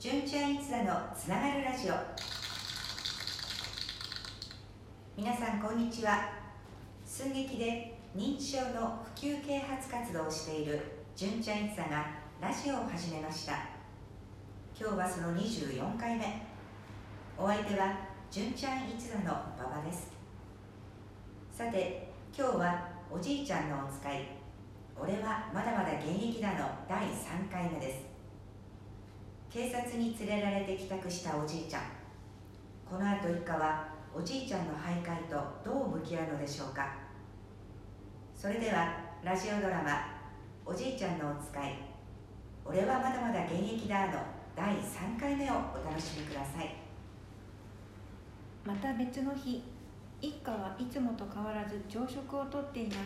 純ちゃん一座のつながるラジオ。皆さんこんにちは。寸劇で認知症の普及啓発活動をしている純ちゃん一座がラジオを始めました。今日はその24回目。お相手は純ちゃん一座の馬場です。さて今日はおじいちゃんのお使い。俺はまだまだ現役だの。第3回目です。警察に連れられて帰宅したおじいちゃん。この後一家はおじいちゃんの徘徊とどう向き合うのでしょうか。それではラジオドラマ「おじいちゃんのお使い。俺はまだまだ現役だ」の第3回目をお楽しみください。また別の日一家はいつもと変わらず朝食をとっています。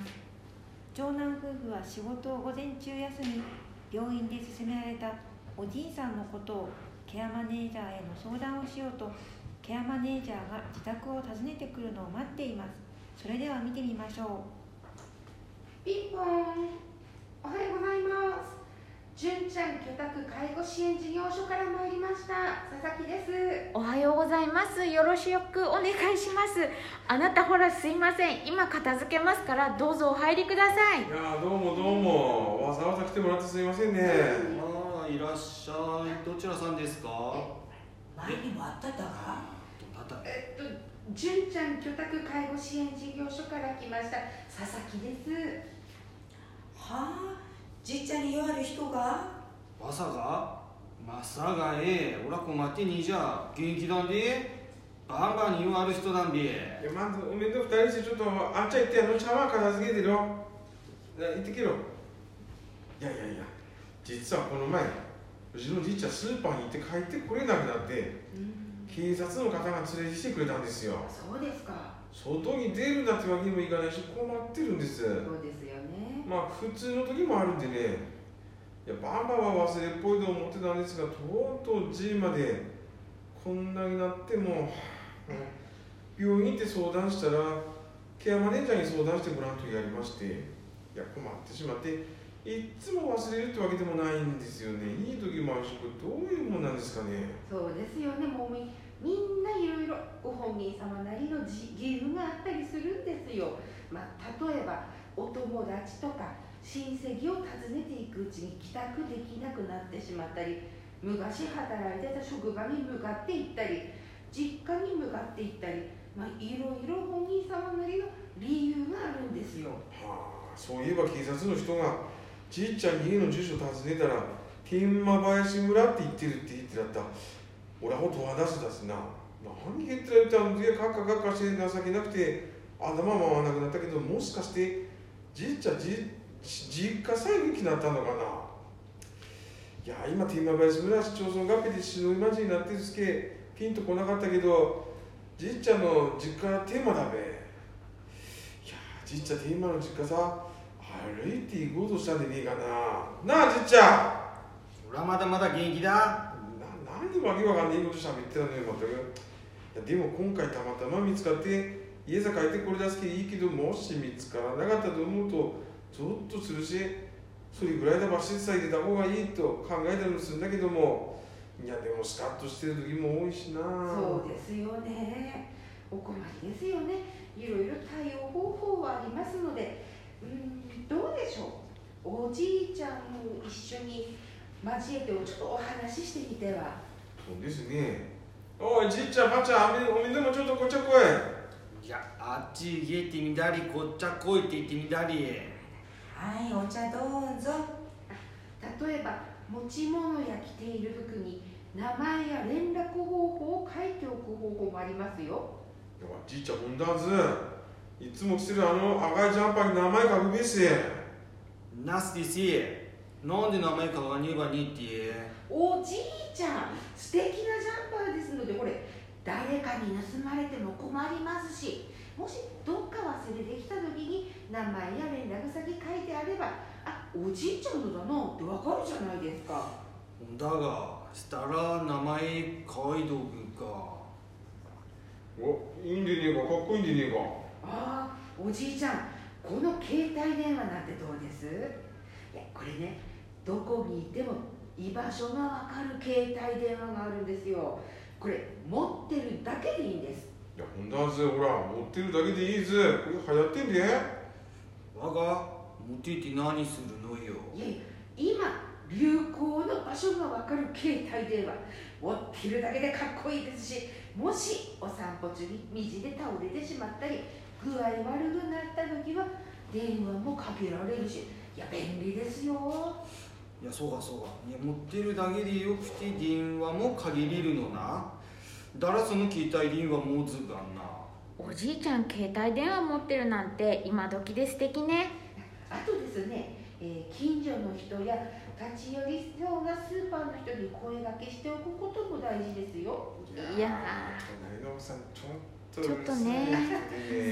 長男夫婦は仕事を午前中休み病院で勧められたおじいさんのことをケアマネージャーへの相談をしようとケアマネージャーが自宅を訪ねてくるのを待っています。それでは見てみましょピンポン。おはようございます。純ちゃん居宅介護支援事業所から参りました。佐々木です。おはようございます。よろしくお願いします。あなたほらすいません。今片付けますからどうぞお入りください。いやーどうもどうも。わざわざ来てもらってすみませんねああいらっしゃい。どちらさんですか？前にもあっただがどなた？えっと純ちゃん居宅介護支援事業所から来ました佐々木です。はあじいちゃんに弱る人が？まさかまさがええ。おら困ってにじゃ元気なんで？バンバンに言わる人なんで。いやまずおめでとう二人してちょっとあっちゃ行ってあの茶碗片付けてろな行ってけろ。いやいやいや実はこの前うちのじいちゃんスーパーに行って帰ってこれなくなって警察の方が連れてきてくれたんですよ。そうですか。外に出るなってわけにもいかないし困ってるんです。そうですよね。まあ普通の時もあるんでね。いやバンバンは忘れっぽいと思ってたんですがとうとう G までこんなになっても病院行って相談したらケアマネージャーに相談してもらうとやりましていや困ってしまっていっつも忘れるってわけでもないんですよね。いい時もあるしこれどういうもんなんですかね。そうですよね。もうみみんないろいろご本人様なりの自義務があったりするんですよ、まあ、例えばお友達とか親戚を訪ねていくうちに帰宅できなくなってしまったり昔働いてた職場に向かって行ったり実家に向かって行ったり、まあ、いろいろ本人様なりの理由があるんですよ。はあそういえば警察の人がじいちゃんに家の住所訪ねたら天満林村って言ってるって言ってだった俺はほとわ出せたしな何言ってられたんでカッカカッカして情けなくて頭回らなくなったけどもしかしてじいちゃんじ実家再撃になったのかないや今天満林村市町村合併で篠井町になってるすけピンとこなかったけどじいちゃんの実家は天満だべいやじいちゃん天満の実家さ歩いて行こうとしたんでねえかな。なあじっちゃん。おらまだまだ元気だ。な何わけわかんねえこと喋ってたのよ全く。いやでも今回たまたま見つかって家さ帰ってこれ出すけいいけどもし見つからなかったと思うとゾッとするしそれぐらいだば施設さえ出た方がいいと考えたりもするんだけども。いやでもスカッとしてる時も多いしな。そうですよね。お困りですよね。いろいろ対応方法はありますのでうん。どうでしょう？おじいちゃんも一緒に交えてちょっとお話ししてみては？そうですね。おいじいちゃんばあちゃんおめおめでもちょっとこっちゃ来い。いやあっち行けってみだりこっちゃ来いって言ってみだり。はいお茶どうぞ。例えば持ち物や着ている服に名前や連絡方法を書いておく方法もありますよ。いやじいちゃんほんだずいつも着てるあの赤いジャンパーに名前書くべし。ナスですなんで名前書かねえばねって。おじいちゃん素敵なジャンパーですのでこれ誰かに盗まれても困りますしもしどっか忘れてきた時に名前や連絡先書いてあればあおじいちゃんのだなってわかるじゃないですか。だがしたら名前書いとくか。おいいんでねえかかっこいいんでねえかああおじいちゃんこの携帯電話なんてどうです？いやこれねどこにいても居場所がわかる携帯電話があるんですよ。これ持ってるだけでいいんです。いやほんだぜほら持ってるだけでいいぜ。これ流行ってんで。我が持っていって何するのよ。いやいや今流行の場所がわかる携帯電話。持ってるだけでかっこいいですしもしお散歩中に道で倒れてしまったり具合悪くなった時は電話もかけられるしいや便利ですよ。いやそうかそうか。いや持ってるだけでよくて電話も限りるのな。だらその携帯電話持つがんな。おじいちゃん携帯電話持ってるなんて今時で素敵ね。あとですね、えー近所の人や立ち寄りそうなスーパーの人に声掛けしておくことも大事ですよ。いや隣の奥さんちょっとね。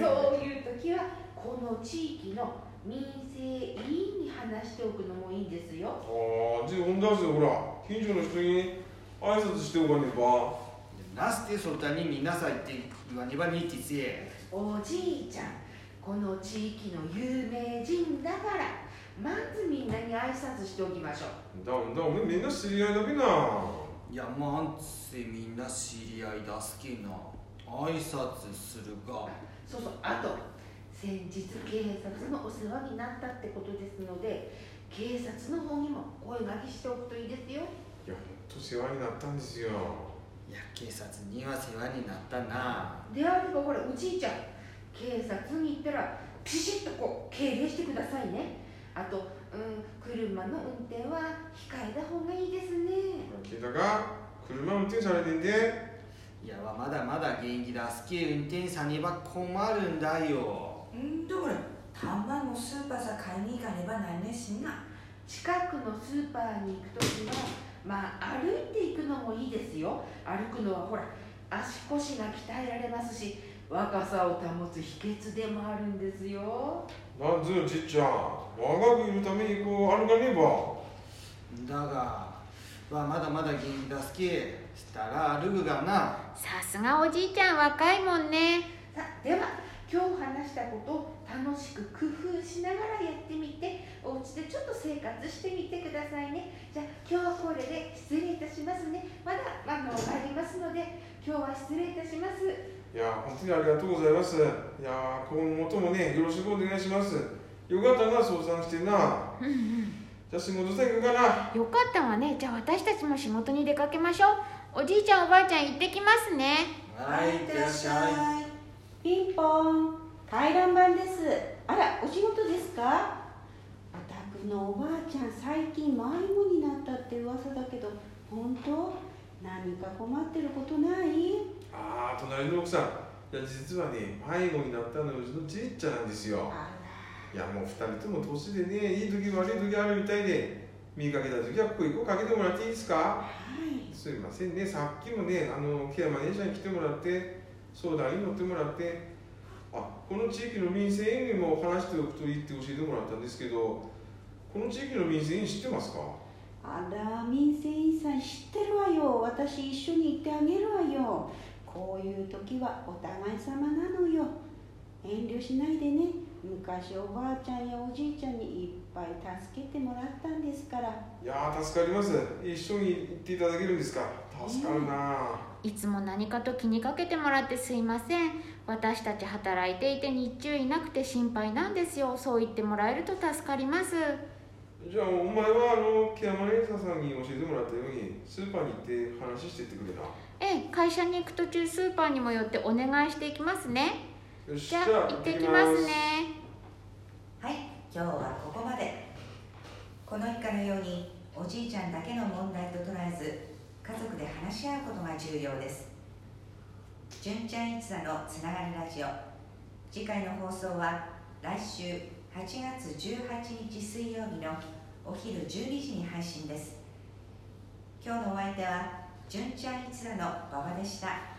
そういう時はこの地域の民生委員に話しておくのもいいんですよ。ああじゃあほんだぜほら近所の人に挨拶しておかねば。なすてそたにみなさいって言わねばにってせえ。おじいちゃんこの地域の有名人だからまずみんなに挨拶しておきましょう。だだみんな知り合いだべな。いやまんつせみんな知り合いだすけな。挨拶するが。そうそう。あと先日警察のお世話になったってことですので警察の方にも声掛けしておくといいですよ。いやほんと世話になったんですよ。いや警察には世話になったな。であればほらおじいちゃん警察に行ったらピシッとこう敬礼してくださいねあと、うん、車の運転は控えた方がいいですね。聞いたか車運転されてんで。いやわまだまだ元気だ。すけ運転さねば困るんだよ。うんだからたまのスーパーさ買いに行かねばなんねしな。近くのスーパーに行く時はまあ歩いていくのもいいですよ。歩くのはほら足腰が鍛えられますし若さを保つ秘訣でもあるんですよなんずじっちゃん。我がくいるためにこう歩かねば。だがわまだまだ元気だすけしたら歩くがな。さすがおじいちゃん若いもんね。さあでは今日話したことを楽しく工夫しながらやってみて。お家でちょっと生活してみてくださいね。じゃあ今日はこれで失礼いたしますね。まだあのありますので今日は失礼いたしますいや本当にありがとうございます。いや今後ともねよろしくお願いします。よかったな相談してな。うんうん。じゃあ仕事さ行くかなよかったわね。じゃあ私たちも仕事に出かけましょう。おじいちゃんおばあちゃん行ってきますね。はいいってらっしゃい。ピンポン。回覧板です。あらお仕事ですか？お宅のおばあちゃん最近迷子になったって噂だけど本当？何か困ってることない？ああ隣の奥さん。いや実はね迷子になったのはうちのじいちゃんなんですよ。あいやもう二人とも年でねいい時悪い時あるみたいで見かけた時はここ一個かけてもらっていいですか？らはい。すいませんねさっきもねあのケアマネージャーに来てもらって相談に乗ってもらってあこの地域の民生委員にも話しておくといいって教えてもらったんですけどこの地域の民生委員知ってますか？あら民生委員さん知ってるわよ。私一緒に行ってあげるわよこういう時はお互い様なのよ。遠慮しないでね。昔おばあちゃんやおじいちゃんにいっぱい助けてもらったんですから。いやー助かります。一緒に行っていただけるんですか。助かるな、いつも何かと気にかけてもらってすいません。私たち働いていて日中いなくて心配なんですよ。そう言ってもらえると助かりますじゃあお前はあのケアマネージャーさんに教えてもらったようにスーパーに行って話してってくれなええ会社に行く途中スーパーにも寄ってお願いしていきますね。よしじゃあ行ってきますね。はい今日はここまで。この一家のようにおじいちゃんだけの問題と捉えず家族で話し合うことが重要です。純ちゃん一座のつながりラジオ。次回の放送は来週8月18日水曜日のお昼12時に配信です。今日のお相手は純ちゃん一座の馬場でした。